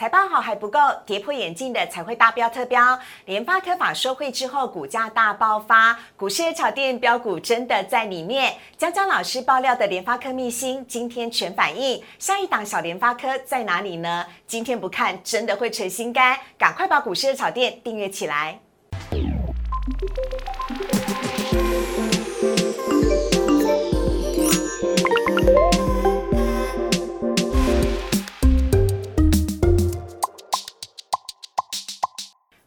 财报好还不够，跌破眼镜的才会大标特标。联发科法收会之后，股价大爆发，股市的炒店标股真的在里面。江江老师爆料的联发科秘辛，今天全反应。下一档小联发科在哪里呢？今天不看真的会成心肝，赶快把股市的炒店订阅起来。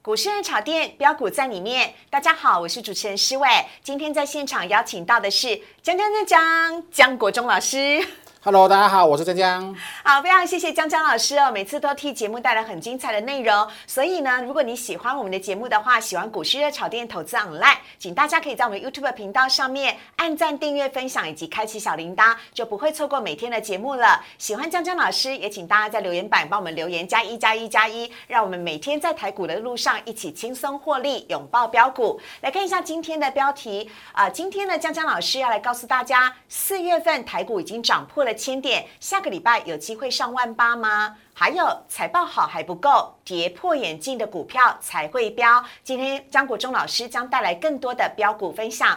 股市人炒店标股在里面。大家好，我是主持人施伟。今天在现场邀请到的是江江江江江国忠老师。Hello，大家好，我是江江。好，非常谢谢江江老师哦，每次都替节目带来很精彩的内容。所以呢，如果你喜欢我们的节目的话，喜欢股市热炒店投资 online，请大家可以在我们 YouTube 频道上面按赞、订阅、分享以及开启小铃铛，就不会错过每天的节目了。喜欢江江老师，也请大家在留言板帮我们留言加一加一加一，让我们每天在台股的路上一起轻松获利，拥抱标股。来看一下今天的标题啊，今天呢，江江老师要来告诉大家，四月份台股已经涨破了。千点，下个礼拜有机会上万八吗？还有财报好还不够，跌破眼镜的股票才会飙。今天张国忠老师将带来更多的标股分享。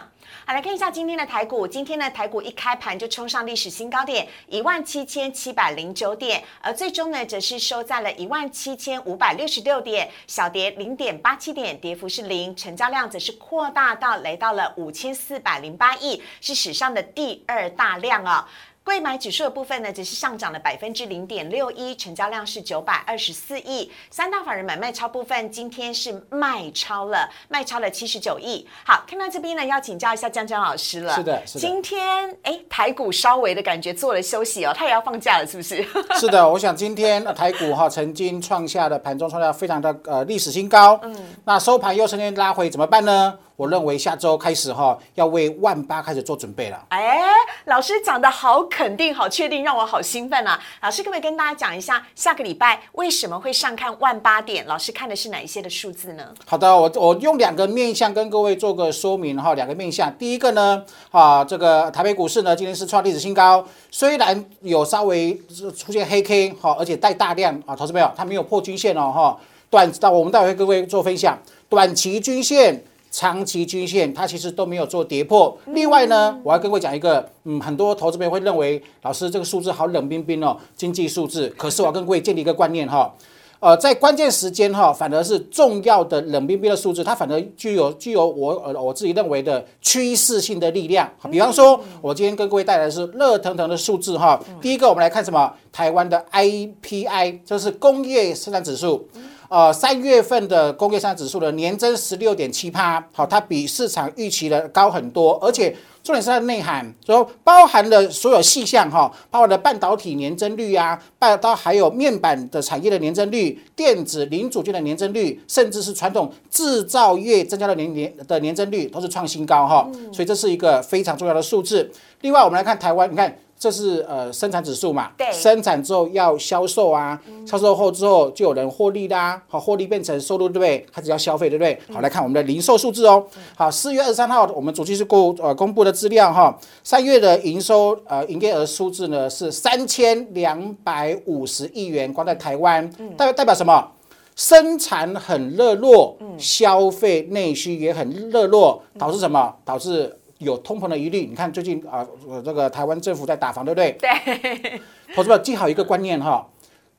好，来看一下今天的台股。今天的台股一开盘就冲上历史新高点一万七千七百零九点，而最终呢，则是收在了一万七千五百六十六点，小跌零点八七点，跌幅是零，成交量则是扩大到来到了五千四百零八亿，是史上的第二大量啊。贵买指数的部分呢，只是上涨了百分之零点六一，成交量是九百二十四亿。三大法人买卖超部分今天是卖超了，卖超了七十九亿。好，看到这边呢，要请教一下江江老师了。是的，是的。今天哎，台股稍微的感觉做了休息哦，它也要放假了，是不是？是的，我想今天台股哈曾经创下的盘中创下非常的呃历史新高。嗯。那收盘又曾经拉回，怎么办呢？我认为下周开始哈，要为万八开始做准备了。哎，老师讲的好肯定、好确定，让我好兴奋啊！老师可不可以跟大家讲一下，下个礼拜为什么会上看万八点？老师看的是哪一些的数字呢？好的，我我用两个面向跟各位做个说明哈。两个面向，第一个呢，啊，这个台北股市呢今天是创历史新高，虽然有稍微出现黑 K 哈，而且带大量啊，投资朋友它没有破均线哦哈。短那我们待会跟各位做分享，短期均线。长期均线它其实都没有做跌破。另外呢，我要跟各位讲一个，嗯，很多投资朋友会认为老师这个数字好冷冰冰哦，经济数字。可是我要跟各位建立一个观念哈，呃，在关键时间哈，反而是重要的冷冰冰的数字，它反而具有具有我呃我自己认为的趋势性的力量。比方说，我今天跟各位带来的是热腾腾的数字哈。第一个，我们来看什么？台湾的 IPI，就是工业生产指数。呃，三月份的工业上指数的年增十六点七八，好，它比市场预期的高很多，而且重点是它的内涵，说包含了所有细项哈，包含了半导体年增率啊，半到还有面板的产业的年增率，电子零组件的年增率，甚至是传统制造业增加的年年的年增率都是创新高哈，所以这是一个非常重要的数字。另外，我们来看台湾，你看。这是呃生产指数嘛？对，生产之后要销售啊，销售后之后就有人获利啦，好，获利变成收入，对不对？开始要消费，对不对？好，来看我们的零售数字哦。好，四月二十三号，我们主机是公呃公布的资料哈，三月的营收呃营业额数字呢是三千两百五十亿元，光在台湾，代代表什么？生产很热络，消费内需也很热络，导致什么？导致。有通膨的疑虑，你看最近啊，这个台湾政府在打房，对不对？对。投资者记好一个观念哈，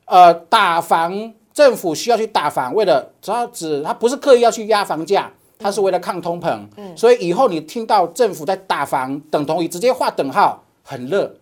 呃，打房政府需要去打房，为了只要指他不是刻意要去压房价，他是为了抗通膨。嗯。所以以后你听到政府在打房，等同于直接画等号，很热。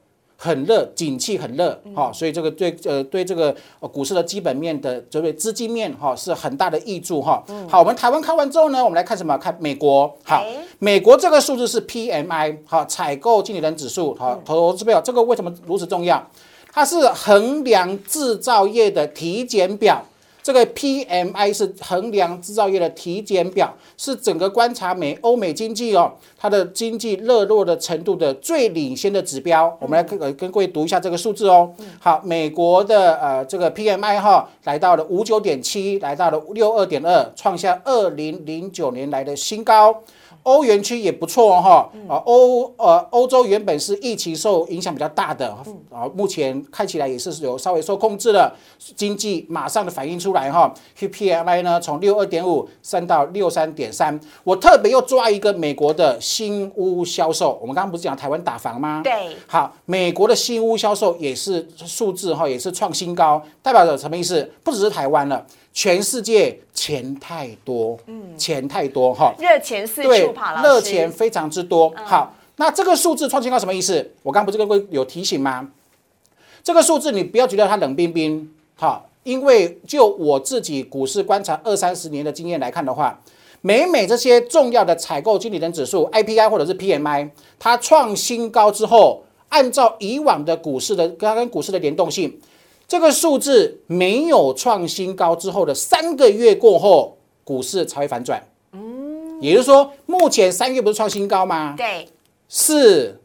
很热，景气很热，哈，所以这个对呃对这个股市的基本面的这个资金面哈是很大的益助哈。好，我们台湾看完之后呢，我们来看什么？看美国。好，美国这个数字是 PMI，好，采购经理人指数，好，投资表这个为什么如此重要？它是衡量制造业的体检表。这个 PMI 是衡量制造业的体检表，是整个观察美欧美经济哦，它的经济热络的程度的最领先的指标。我们来跟跟各位读一下这个数字哦。好，美国的呃这个 PMI 哈来到了五九点七，来到了六二点二，创下二零零九年来的新高。欧元区也不错哦哈，啊欧呃欧洲原本是疫情受影响比较大的，啊目前看起来也是有稍微受控制了，经济马上的反映出来哈，PPI 呢从六二点五升到六三点三，我特别又抓一个美国的新屋销售，我们刚刚不是讲台湾打房吗？对，好，美国的新屋销售也是数字哈，也是创新高，代表着什么意思？不只是台湾了，全世界钱太多，嗯，钱太多哈。热钱四对处跑，热钱非常之多。好，那这个数字创新高什么意思？我刚刚不是跟各位有提醒吗？这个数字你不要觉得它冷冰冰，好，因为就我自己股市观察二三十年的经验来看的话，每每这些重要的采购经理人指数 IPI 或者是 PMI，它创新高之后，按照以往的股市的跟它跟股市的联动性，这个数字没有创新高之后的三个月过后，股市才会反转。也就是说，目前三月不是创新高吗？对，四、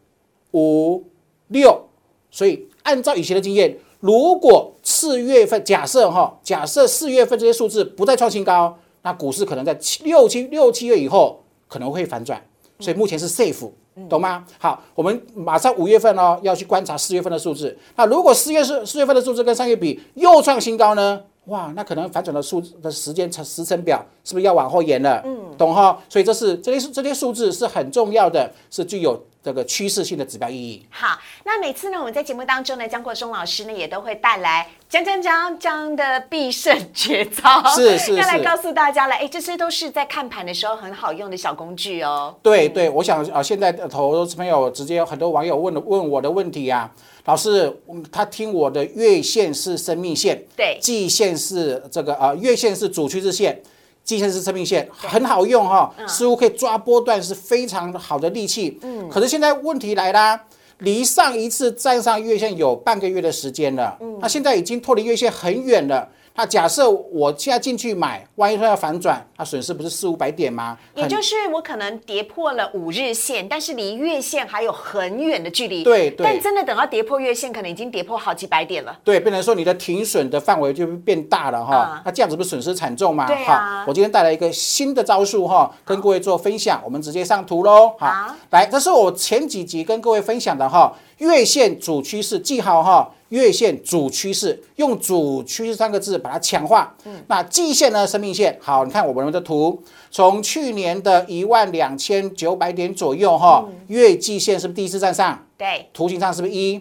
五、六，所以按照以前的经验，如果四月份假设哈，假设四月份这些数字不再创新高，那股市可能在七六七六七月以后可能会反转，所以目前是 safe。懂吗？好，我们马上五月份哦，要去观察四月份的数字。那如果四月是四月份的数字跟上月比又创新高呢？哇，那可能反转的数的时间成时程表是不是要往后延了？嗯，懂哈？所以这是这些数这些数字是很重要的，是具有这个趋势性的指标意义。好，那每次呢，我们在节目当中呢，江国松老师呢也都会带来讲讲讲讲的必胜绝招，是是是要来告诉大家了。哎，这些都是在看盘的时候很好用的小工具哦。对对，我想啊，现在的投资朋友直接有很多网友问了问我的问题啊，老师，嗯他听我的月线是生命线，对季线是这个啊月线是主趋势线。季线是生命线，很好用哈、似乎可以抓波段，是非常好的利器。嗯，可是现在问题来啦，离上一次站上月线有半个月的时间了，嗯，那现在已经脱离月线很远了。那假设我现在进去买，万一说要反转，它损失不是四五百点吗？也就是我可能跌破了五日线，但是离月线还有很远的距离。对对但真的等到跌破月线，可能已经跌破好几百点了。对，变成说你的停损的范围就变大了哈，嗯那这样子不是损失惨重吗？对啊好，我今天带来一个新的招数哈，跟各位做分享，我们直接上图喽。好来，这是我前几集跟各位分享的哈，月线主趋势记好哈，月线主趋势，用主趋势三个字把它强化。嗯，那季线呢，生命线，好，你看我们的图，从去年的一万两千九百点左右哈，月季线是不是第一次站上？对，图形上是不是一？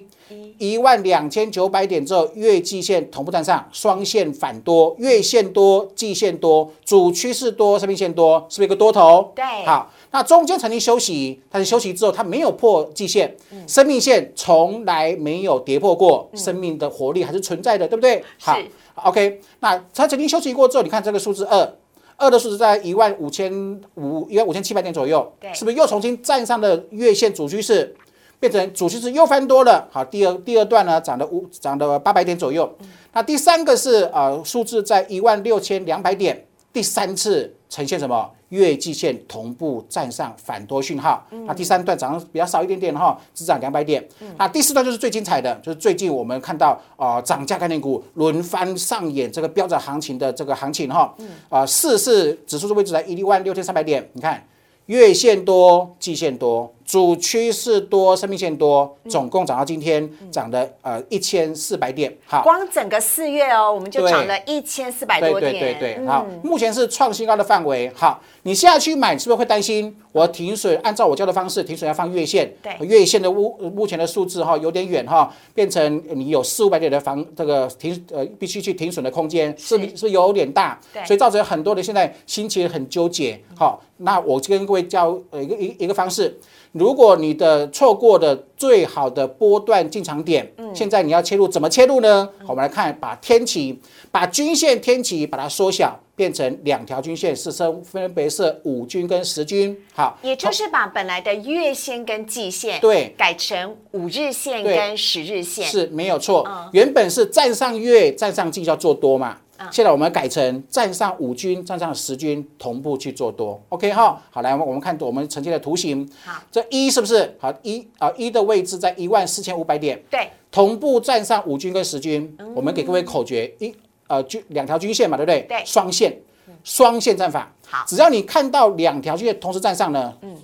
一万两千九百点之后，月季线同步站上，双线反多，月线多，季线多，主趋势多，生命线多，是不是一个多头？对好，那中间曾经休息，但是休息之后它没有破季线，生命线从来没有跌破过，生命的活力还是存在的，对不对？好，OK，那它曾经休息过之后，你看这个数字二。二的数字在一万五千五一万五千七百点左右，对是不是又重新站上了月线主趋势？变成主趋势又翻多了。好，第二第二段呢涨了五涨了八百点左右。那第三个是呃数字在一万六千两百点，第三次呈现什么？月季线同步站上反多讯号。那第三段涨得比较少一点点哈，只涨两百点。那第四段就是最精彩的，就是最近我们看到啊、呃涨价概念股轮番上演这个标准行情的这个行情哈。啊、四是指数的位置在一万六千三百点，你看。月线多，季线多，主趋势多，生命线多，总共涨到今天涨了呃一千四百点。好，光整个四月哦，我们就对涨了一千四百对多点。对对对，对好，目前是创新高的范围。好，你现在去买，是不是会担心我停损？按照我教的方式，停损要放月线。对月线的目目前的数字哈有点远哈，变成你有四五百点的房这个停呃必须去停损的空间，是不是有点大对？所以造成很多人现在心情很纠结。好，那我跟各位教呃一个一一个方式。如果你的错过的最好的波段进场点，现在你要切入，怎么切入呢？我们来看，把天期，把均线天期把它缩小，变成两条均线，是分分别是五均跟十均。好，也就是把本来的月线跟季线对改成五日线跟十日线。是没有错嗯。原本是站上月、站上季叫做多嘛，现在我们改成站上五均、站上十均同步去做多。OK 哈，好来，我们看我们呈现的图形。好，这一是不是好一啊？一的位置在一万四千五百点，对，同步站上五均跟十均。我们给各位口诀一呃均两条均线嘛，对不对？对双线。双线战法。好只要你看到两条均线同时站上呢，嗯，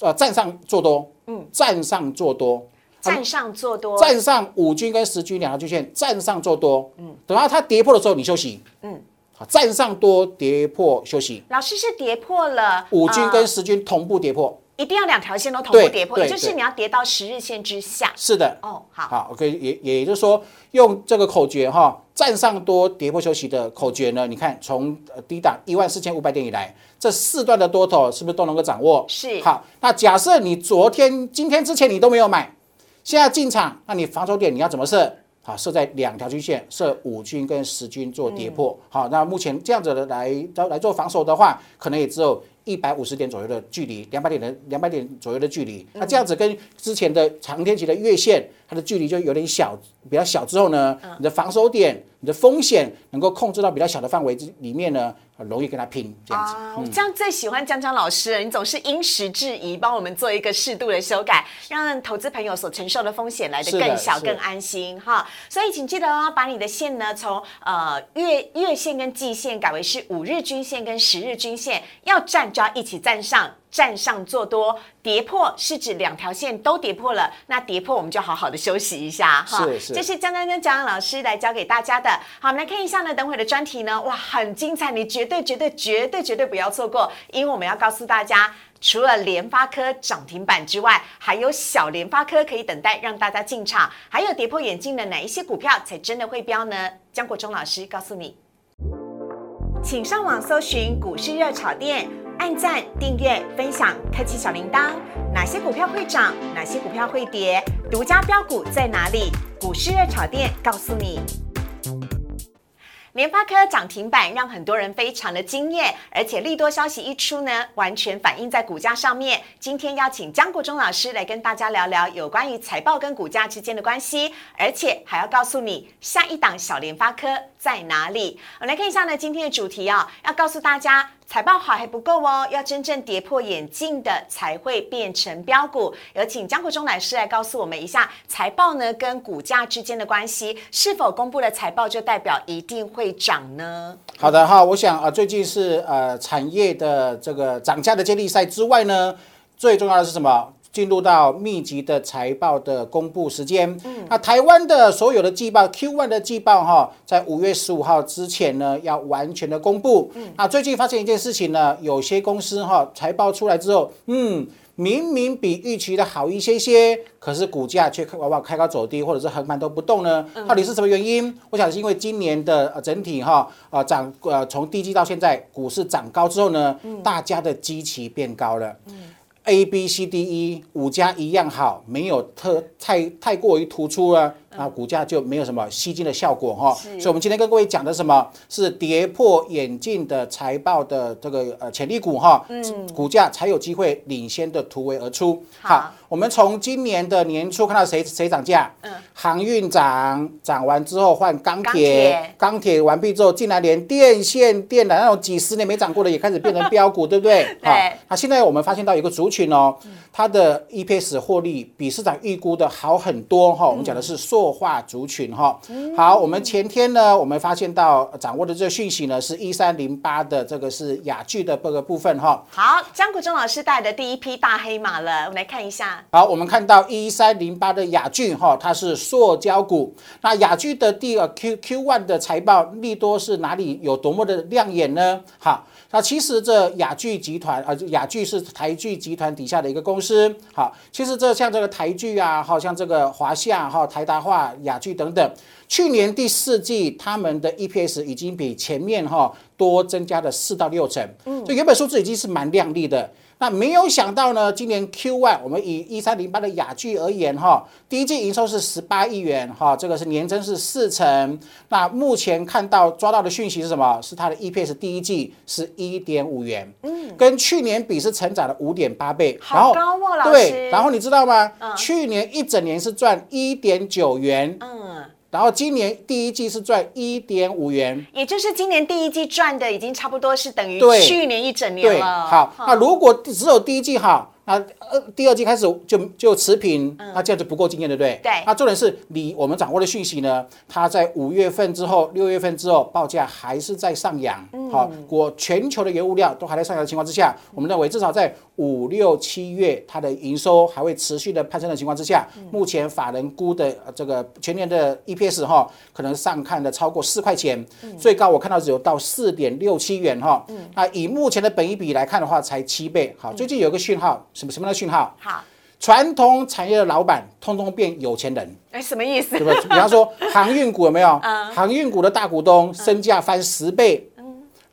呃，站上做多，嗯，站上做多，站上做多，站上五均跟十均两条均线，站上做多，嗯，等到它跌破的时候，你休息，嗯，好，站上多跌破休息，老师是跌破了五均呃跟十均同步跌破，一定要两条线都同步跌破，也就是你要跌到十日线之下。是的，哦，好，好，OK，也也就是说，用这个口诀哈，站上多跌破休息的口诀呢，你看从呃低档一万四千五百点以来，这四段的多头是不是都能够掌握？是。好，那假设你昨天、今天之前你都没有买，现在进场，那你防守点你要怎么设？好，设在两条均线，设五均跟十均做跌破。好，那目前这样子的来来做防守的话，可能也只有一百五十点左右的距离，两百点的两百点左右的距离。那这样子跟之前的长天期的月线，它的距离就有点小，比较小之后呢，你的防守点、你的风险能够控制到比较小的范围之里面呢，很容易跟他拼这样子。啊，我这样最喜欢江江老师了，你总是因时制宜，帮我们做一个适度的修改，让投资朋友所承受的风险来得更小、更安心哈。所以请记得哦，把你的线呢从呃月月线跟季线改为是五日均线跟十日均线，要站就要一起站上。站上做多，跌破是指两条线都跌破了，那跌破我们就好好的休息一下哈。是是这是江江跟江老师来教给大家的。好，我们来看一下呢，等会的专题呢，哇，很精彩，你绝对绝对绝对绝对不要错过，因为我们要告诉大家。除了联发科涨停板之外，还有小联发科可以等待让大家进场，还有跌破眼镜的哪一些股票才真的会飙呢？江国忠老师告诉你。请上网搜寻股市热炒店，按赞、订阅、分享，开启小铃铛。哪些股票会涨？哪些股票会跌？独家标股在哪里？股市热炒店告诉你。联发科涨停板让很多人非常的惊艳，而且利多消息一出呢，完全反映在股价上面。今天邀请江国忠老师来跟大家聊聊有关于财报跟股价之间的关系，而且还要告诉你下一档小联发科在哪里。我们来看一下呢，今天的主题啊、要告诉大家。财报好还不够哦，要真正跌破眼镜的才会变成标股。有请江国忠老师来告诉我们一下财报呢跟股价之间的关系，是否公布了财报就代表一定会涨呢？好的哈，我想啊、最近是呃产业的这个涨价的接力赛之外呢，最重要的是什么？进入到密集的财报的公布时间。嗯，那台湾的所有的季报 Q1 的季报哈，在五月十五号之前呢，要完全的公布。嗯，那最近发现一件事情呢，有些公司哈财报出来之后，嗯。明明比预期的好一些些，可是股价却往往开高走低，或者是横盘都不动呢？到底是什么原因？我想是因为今年的呃整体哈啊涨呃从第一季到现在股市涨高之后呢，大家的基期变高了。A B C D E 五家一样好，没有特太太过于突出了，那股价就没有什么吸金的效果哈。所以，我们今天跟各位讲的什么是跌破眼镜的财报的这个呃潜力股哈，股价才有机会领先的突围而出。好我们从今年的年初看到谁谁涨价？嗯，航运涨，涨完之后换钢钢铁铁，钢铁完毕之后，竟然连电线电缆那种几十年没涨过的也开始变成标股，对不对？对好那现在我们发现到有个族群哦，它的 EPS 获利比市场预估的好很多哈。我们讲的是塑化族群哈。好，我们前天呢，我们发现到掌握的这个讯息呢，是一三零八的这个是雅聚的这个部分哈。好，江国忠老师带的第一批大黑马了，我们来看一下。好，我们看到一三零八的雅聚哈，它是塑胶股。那雅聚的第二 Q Q one 的财报利多是哪里有多么的亮眼呢？好，那其实这雅聚集团啊，雅聚是台聚集团底下的一个公司。好，其实这像这个台聚啊，好像这个华夏哈、台达化、雅聚等等，去年第四季他们的 EPS 已经比前面哈多增加了四到六成，嗯，所以原本数字已经是蛮亮丽的。那没有想到呢，今年 Q one 我们以一三零八的雅聚而言哈，第一季营收是十八亿元哈，这个是年增是四成。那目前看到抓到的讯息是什么？是它的 EPS 第一季是一点五元，嗯，跟去年比是成长了五点八倍，然后好高哦，老师。对，然后你知道吗？去年一整年是赚一点九元，嗯，然后今年第一季是赚一点五元。也就是今年第一季赚的已经差不多是等于去年一整年对，了。好，嗯那如果只有第一季好，那呃第二季开始就就持平，那这样就不够惊艳，对不对？嗯对那重点是你我们掌握的讯息呢，它在五月份之后、六月份之后报价还是在上扬。嗯，好，我全球的原物料都还在上扬的情况之下，我们认为至少在五六七月它的营收还会持续的攀升的情况之下，目前法人估的呃这个全年的 EPS 哈，可能上看的超过四块钱，最高我看到只有到四点六七元哈。那以目前的本益比来看的话，才七倍。好，最近有个讯号，什么什么样的讯号？好，传统产业的老板通通变有钱人，哎，什么意思对？不对？比方说 航运股有没有？嗯航运股的大股东身价翻十倍，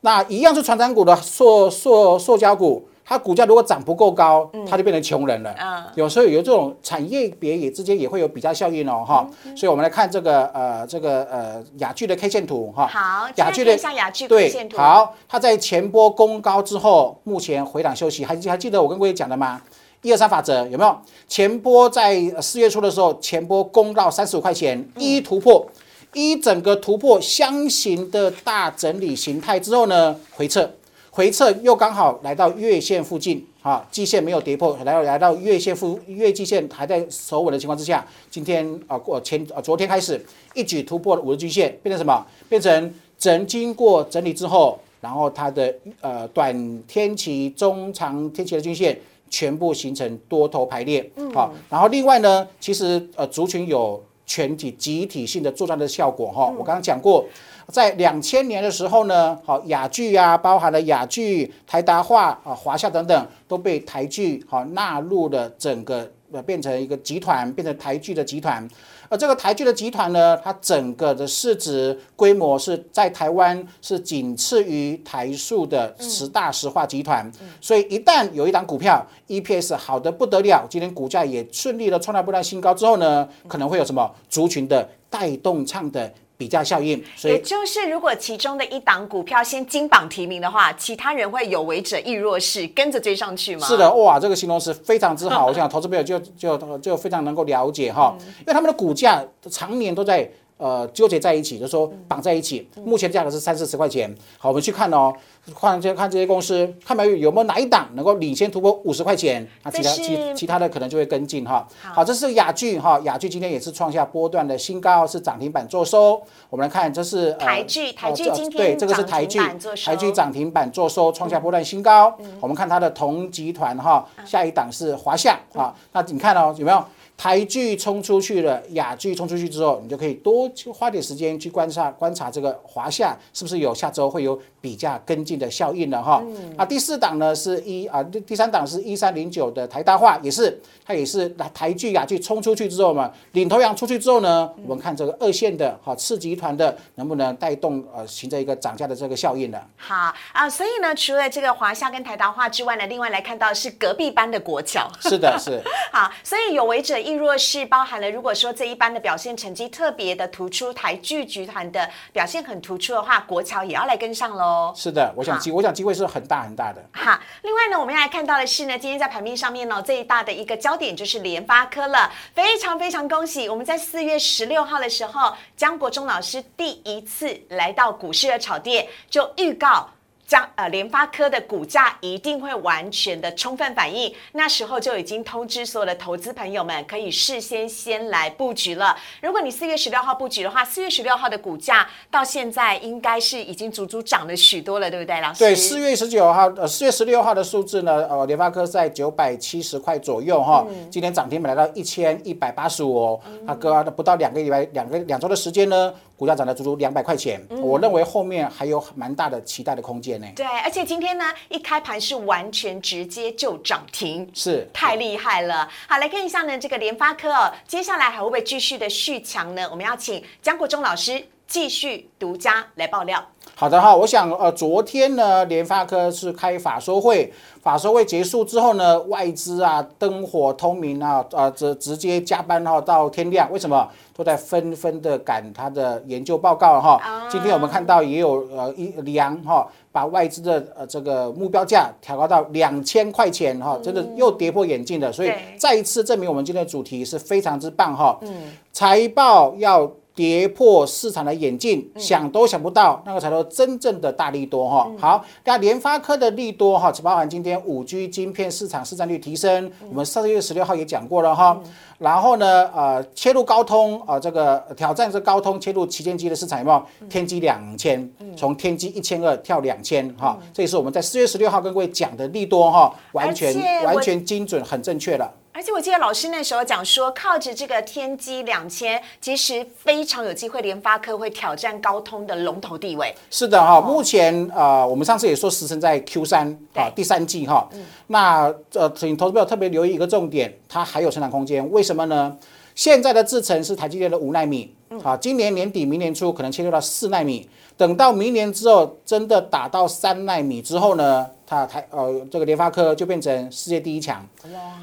那一样是传产股的塑塑塑胶股，它股价如果涨不够高，它就变成穷人了。啊有时候有这种产业别也之间也会有比较效应哦，哈。嗯所以我们来看这个呃这个呃雅聚的 K 线图哈。好，雅聚的现在看一下雅聚 K 对线，图。，好，它在前波攻高之后，目前回档休息，还记还记得我跟各位讲的吗？一二三法则有没有？前波在呃四月初的时候，前波攻到三十五块钱，一突破，一整个突破箱型的大整理形态之后呢，回撤，回撤又刚好来到月线附近，啊，季线没有跌破，来到来到月线附月季线还在守稳的情况之下，今天啊过前啊昨天开始一举突破了五日均线，变成什么？变成整经过整理之后，然后它的呃短天期、中长天期的均线全部形成多头排列，好、然后另外呢，其实呃族群有全体集体性的作战的效果哈、我刚刚讲过。在两千年的时候呢，好雅剧啊，包含了雅剧、台达化啊、华夏等等，都被台剧好纳入了整个呃变成一个集团，变成台剧的集团。而这个台剧的集团呢，它整个的市值规模是在台湾是仅次于台塑的十大石化集团，所以一旦有一档股票 EPS 好的不得了，今天股价也顺利的创造不断新高之后呢，可能会有什么族群的带动唱的比价效应，所也以就是，如果其中的一档股票先金榜题名的话，其他人会有为者亦若是，跟着追上去吗？是的，哇，这个形容词非常之好，我想投资朋友就就就非常能够了解哈，因为他们的股价常年都在。呃，纠结在一起，就是说绑在一起。目前价格是三四十块钱。好，我们去看哦，看这看这些公司，看没有有没有哪一档能够领先突破五十块钱，那其他其其他的可能就会跟进哈。好，这是雅聚哈，雅聚今天也是创下波段的新高，是涨停板做收。我们来看，这是呃台剧台剧呃今天对这个是台剧台剧涨停板做收，创下波段新高。我们看它的同集团哈，下一档是华夏啊。那你看哦，有没有？台剧冲出去了，雅剧冲出去之后，你就可以多去花点时间去观察观察这个华夏是不是有下周会有比价跟进的效应了哈。啊，第四档呢是一啊，第第三档是一三零九的台大化，也是它也是台剧啊去冲出去之后嘛，领头羊出去之后呢，我们看这个二线的哈次集团的能不能带动呃形成一个涨价的这个效应了。好啊，所以呢，除了这个华夏跟台达化之外呢，另外来看到是隔壁班的国桥。是的，是。好，所以有为者亦若是包含了，如果说这一班的表现成绩特别的突出，台剧集团的表现很突出的话，国桥也要来跟上喽。是的，我想机我想机会是很大很大的。哈，另外呢，我们要来看到的是呢，今天在盘面上面呢，最大的一个焦点就是联发科了。非常非常恭喜，我们在四月十六号的时候，江国忠老师第一次来到股市的炒店，就预告。将呃联发科的股价一定会完全的充分反应，那时候就已经通知所有的投资朋友们可以事先先来布局了。如果你四月十六号布局的话，四月十六号的股价到现在应该是已经足足涨了许多了，对不对，老师？对，四月十九号，呃，四月十六号的数字呢，呃，联发科在九百七十块左右哈，今天涨停板来到一千一百八十五哦，它隔不到两个礼拜，两个两周的时间呢，股价涨了足足两百块钱，我认为后面还有蛮大的期待的空间呢。对，而且今天呢，一开盘是完全直接就涨停，是太厉害了。好，来看一下呢，这个联发科哦，接下来还会不会继续的续强呢？我们要请江国忠老师继续独家来爆料。好的哈，我想呃，昨天呢，联发科是开法说会，法说会结束之后呢，外资啊灯火通明啊，啊直直接加班哈到天亮，为什么？都在纷纷的赶他的研究报告哈。今天我们看到也有呃一梁哈，把外资的呃这个目标价调高到两千块钱哈，真的又跌破眼镜的，所以再一次证明我们今天的主题是非常之棒哈。嗯，财报要。跌破市场的眼镜，想都想不到，那个才叫真正的大利多哈。好，那联发科的利多哈，只包含今天五 G 晶片市场市占率提升，我们上个月十六号也讲过了哈。然后呢，呃，切入高通啊，这个挑战是高通切入旗舰机的市场有没有？天玑两千，从天玑一千二跳两千哈，这也是我们在四月十六号跟各位讲的利多哈，完全完全精准，很正确了。而且我记得老师那时候讲说，靠着这个天玑两千，其实非常有机会，联发科会挑战高通的龙头地位。是的哈，目前呃，我们上次也说时程在 Q 三啊，第三季哈。那呃，请投资朋友特别留意一个重点，它还有成长空间。为什么呢？现在的制程是台积电的五纳米，啊，今年年底、明年初可能切入到四纳米。等到明年之后，真的打到三纳米之后呢，它台呃这个联发科就变成世界第一强。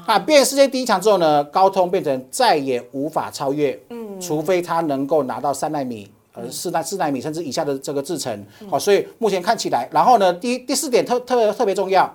啊变世界第一强之后呢，高通变成再也无法超越，嗯，除非它能够拿到三纳米、呃四纳四纳米甚至以下的这个制程。好，所以目前看起来，然后呢，第第四点特特特别重要，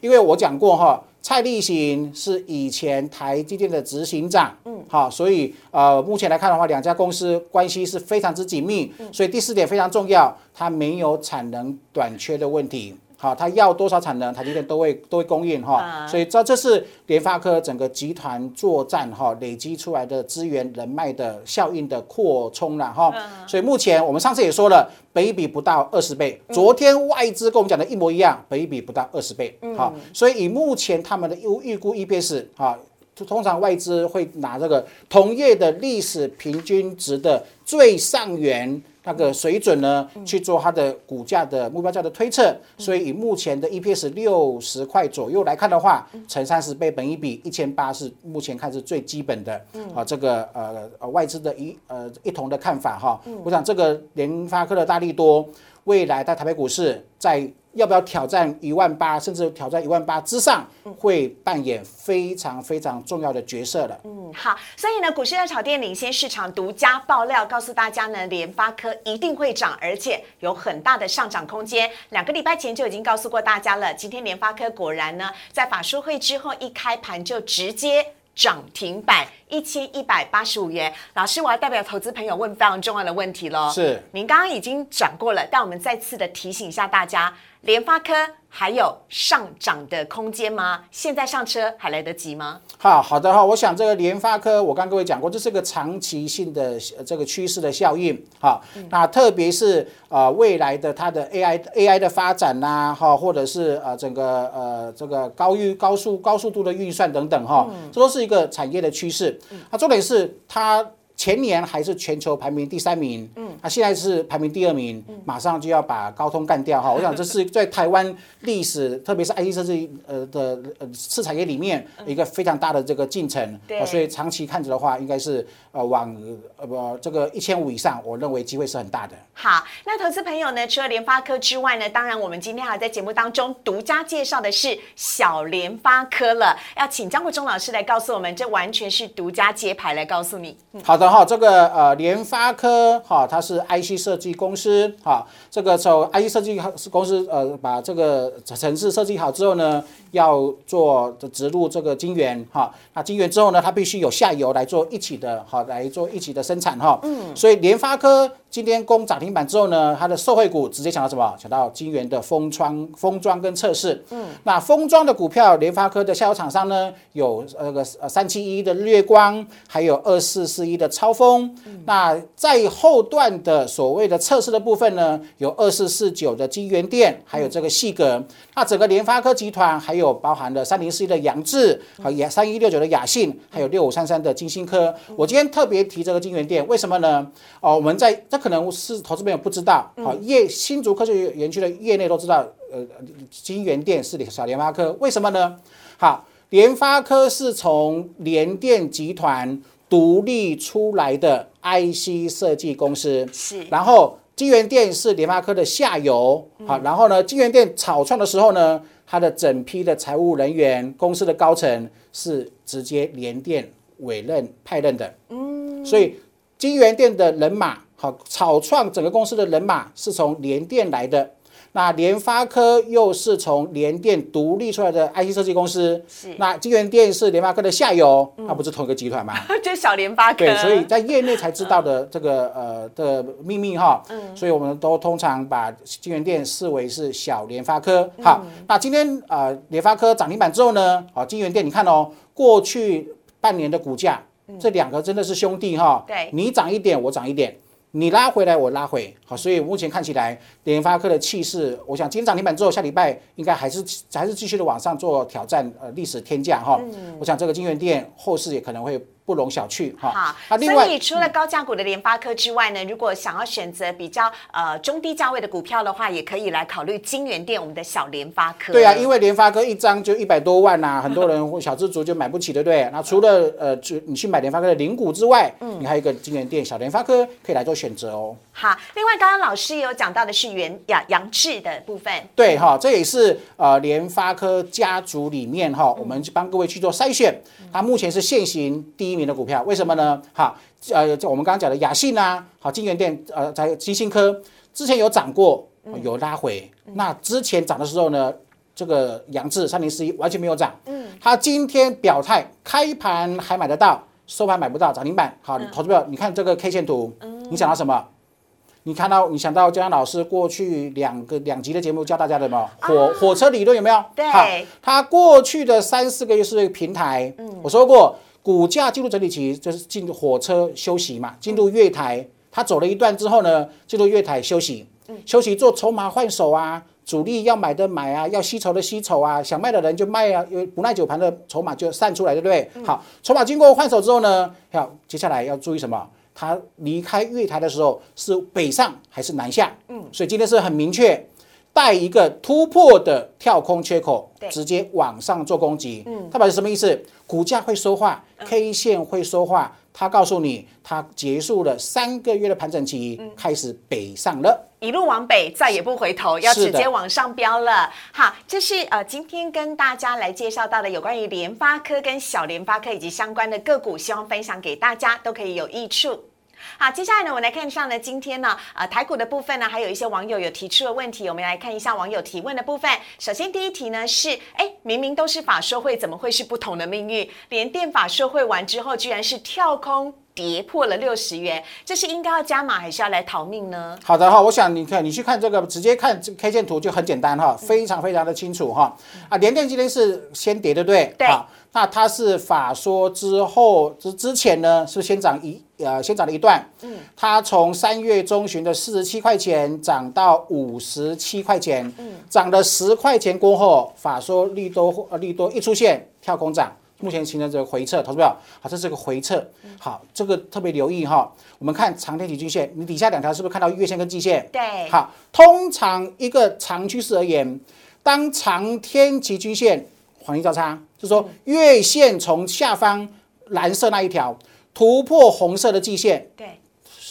因为我讲过哈。蔡立行是以前台积电的执行长，嗯，好，所以呃，目前来看的话，两家公司关系是非常之紧密，所以第四点非常重要，它没有产能短缺的问题。好，它要多少产能，台积电都会都会供应哈，所以这这是联发科整个集团作战哈累积出来的资源人脉的效应的扩充了哈，所以目前我们上次也说了，北比不到二十倍，昨天外资跟我们讲的一模一样，北比不到二十倍，好，所以以目前他们的预预估 EPS 哈，通常外资会拿这个同业的历史平均值的最上缘。那个水准呢，去做它的股价的目标价的推测，所以以目前的 EPS 六十块左右来看的话，乘三十倍，本一比一千八是目前看是最基本的，啊，这个呃呃外资的一呃一同的看法哈。我想这个联发科的大力多，未来在台北股市在。要不要挑战一万八，甚至挑战一万八之上，会扮演非常非常重要的角色了。嗯，好，所以呢，股市热炒店领先市场独家爆料，告诉大家呢，联发科一定会涨，而且有很大的上涨空间。两个礼拜前就已经告诉过大家了，今天联发科果然呢，在法说会之后一开盘就直接。涨停板一千一百八十五元，老师，我要代表投资朋友问非常重要的问题喽。是，您刚刚已经讲过了，但我们再次的提醒一下大家，联发科还有上涨的空间吗？现在上车还来得及吗？好，好的哈，我想这个联发科，我刚各位讲过，这是个长期性的这个趋势的效应。哈，那特别是呃未来的它的 AI AI 的发展呐，哈，或者是呃整个呃这个高运高速高速度的运算等等哈，这都是一个产业的趋势。那，重点是它。前年还是全球排名第三名，嗯，他现在是排名第二名，马上就要把高通干掉哈。我想这是在台湾历史，特别是 IC 设计呃的呃次产业里面一个非常大的这个进程，对，所以长期看着的话，应该是呃往呃不这个一千五以上，我认为机会是很大的。好，那投资朋友呢，除了联发科之外呢，当然我们今天还在节目当中独家介绍的是小联发科了，要请张国忠老师来告诉我们，这完全是独家揭牌来告诉你。好的。然后这个呃联发科哈，它是 IC 设计公司哈，这个从 IC 设计公司呃把这个城市设计好之后呢，要做植入这个晶圆哈，那晶圆之后呢，它必须有下游来做一起的哈，来做一起的生产哈，嗯，所以联发科。今天攻涨停板之后呢，它的受惠股直接抢到什么？抢到金源的封窗、封装跟测试。嗯，那封装的股票，联发科的下游厂商呢，有那个呃三七一的日月光，还有二四四一的超风。那在后段的所谓的测试的部分呢，有二四四九的金源电，还有这个细格。那整个联发科集团还有包含了三零四一的杨志，和雅三一六九的雅信，还有六五三三的金星科。我今天特别提这个金源店，为什么呢？哦，我们在这。可能是投资朋友不知道，好业新竹科学园区的业内都知道，呃，金源店是小联发科，为什么呢？好，联发科是从联电集团独立出来的 IC 设计公司，是，然后金源店是联发科的下游，好，然后呢，金源店草创的时候呢，它的整批的财务人员、公司的高层是直接联电委任派任的，嗯，所以金源店的人马。好，草创整个公司的人马是从联电来的，那联发科又是从联电独立出来的 IC 设计公司，是那金源店是联发科的下游，那不是同一个集团吗？就小联发科，对，所以在业内才知道的这个呃的秘密哈，所以我们都通常把金源店视为是小联发科。好，那今天呃联发科涨停板之后呢，好金源店你看哦，过去半年的股价，这两个真的是兄弟哈，对你涨一点，我涨一点。你拉回来，我拉回，好，所以目前看起来联发科的气势，我想今天涨停板之后，下礼拜应该还是还是继续的往上做挑战，呃，历史天价哈。我想这个金源店后市也可能会不容小觑哈。好，啊，另外所以除了高价股的联发科之外呢，如果想要选择比较呃中低价位的股票的话，也可以来考虑金源店我们的小联发科。对啊，因为联发科一张就一百多万呐、很多人或小资族就买不起，对不对？那除了呃，就你去买联发科的零股之外，嗯你还有一个金源店小联发科可以来做选择哦。好，另外刚刚老师也有讲到的是原杨杨志的部分，对哈，这也是呃联发科家族里面哈，我们帮各位去做筛选，它目前是现行第一名的股票，为什么呢？好，呃，就我们刚刚讲的雅信啊，好，金源店呃，在金星科之前有涨过，有拉回，那之前涨的时候呢？这个杨志三零四一完全没有涨，嗯，他今天表态，开盘还买得到，收盘买不到，涨停板。好，投资者，你看这个 K 线图，你想到什么？你看到你想到江老师过去两个两集的节目教大家的吗？火火车理论有没有？对好，它过去的三四个月是一个平台，嗯我说过，股价进入整理期就是进入火车休息嘛，进入月台，它走了一段之后呢，进入月台休息，休息做筹码换手啊。主力要买的买啊，要吸筹的吸筹啊，想卖的人就卖啊，因为不耐久盘的筹码就散出来，对不对？好，筹码经过换手之后呢，要接下来要注意什么？它离开月台的时候是北上还是南下？嗯，所以今天是很明确，带一个突破的跳空缺口，直接往上做攻击。嗯，代表示什么意思？股价会说话，K 线会说话，它告诉你，它结束了三个月的盘整期，开始北上了。一路往北，再也不回头，要直接往上飙了。好，这是呃今天跟大家来介绍到的有关于联发科跟小联发科以及相关的个股，希望分享给大家都可以有益处。好，接下来呢，我们来看上呢，今天呢，呃，台股的部分呢，还有一些网友有提出的问题，我们来看一下网友提问的部分。首先第一题呢是，哎，明明都是法说会，怎么会是不同的命运？联电法说会完之后，居然是跳空跌破了六十元，这是应该要加码，还是要来逃命呢？好的哈，我想你看，你去看这个，直接看这个 K 线图就很简单哈，非常非常的清楚哈。啊，联电今天是先跌，对不对？对好，那它是法说之后之之前呢，是先涨一呃先涨了一段？嗯，它从三月中旬的四十七块钱涨到五十七块钱，嗯，涨了十块钱过后，法说利多呃利多一出现，跳空涨。目前形成这个回撤，投资表好，这是个回撤，好，这个特别留意哈。我们看长天期均线，你底下两条是不是看到月线跟季线？对，好，通常一个长趋势而言，当长天期均线黄金交叉，就是说月线从下方蓝色那一条突破红色的季线对，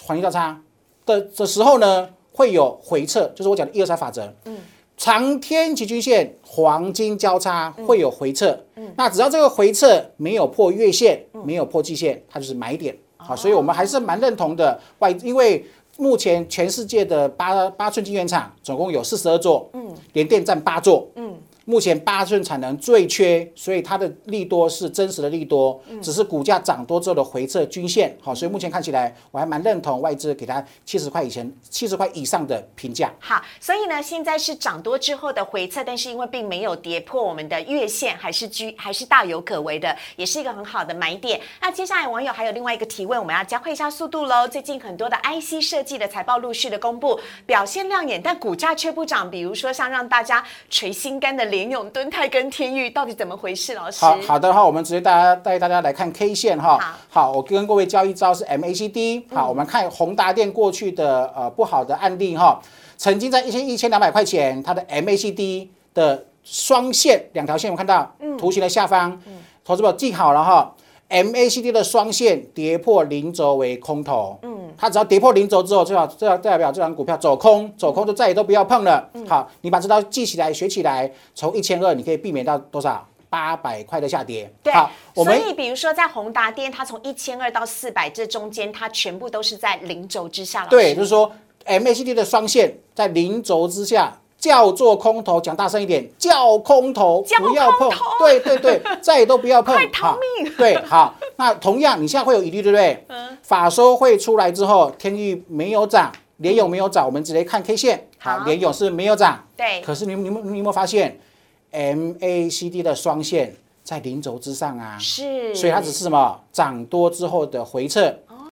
黄金交叉的的时候呢，会有回撤，就是我讲的一二三法则。嗯，长天期均线黄金交叉会有回撤。嗯，那只要这个回撤没有破月线，没有破季线，它就是买点。好，所以我们还是蛮认同的外，因为目前全世界的八八寸晶圆厂总共有四十二座，嗯，联电占八座，嗯。目前八寸产能最缺，所以它的利多是真实的利多，只是股价涨多之后的回撤均线。好，所以目前看起来我还蛮认同外资给它七十块以前、七十块以上的评价。好，所以呢，现在是涨多之后的回撤，但是因为并没有跌破我们的月线，还是居还是大有可为的，也是一个很好的买点。那接下来网友还有另外一个提问，我们要加快一下速度喽。最近很多的 IC 设计的财报陆续的公布，表现亮眼，但股价却不涨。比如说像让大家垂心肝的联永、敦泰跟天域，到底怎么回事？老师，好好的话，我们直接大家带大家来看 K 线哈。好我跟各位教一招是 MACD。好，我们看宏达电过去的呃不好的案例哈，曾经在一千一千两百块钱，它的 MACD 的双线两条线，我看到图形的下方，投资者记好了哈。MACD 的双线跌破零轴为空头，嗯，它只要跌破零轴之后，最好这要代表这张股票走空，走空就再也都不要碰了。好，你把这招记起来、学起来，从一千二你可以避免到多少？八百块的下跌。对好，，我们所以比如说在宏达电，它从一千二到四百这中间，它全部都是在零轴之下。对，就是说 MACD 的双线在零轴之下叫做空头，讲大声一点，叫空头，叫不要碰。对对对，再也都不要碰，快逃好命对，好，那同样你现在会有疑虑，对不对？嗯。法说会出来之后，天域没有涨，联勇没有涨，我们直接看 K 线，好。联勇是没有涨，对。可是你你们你有没有发现，MACD 的双线在零轴之上啊？是，所以它只是什么涨多之后的回撤，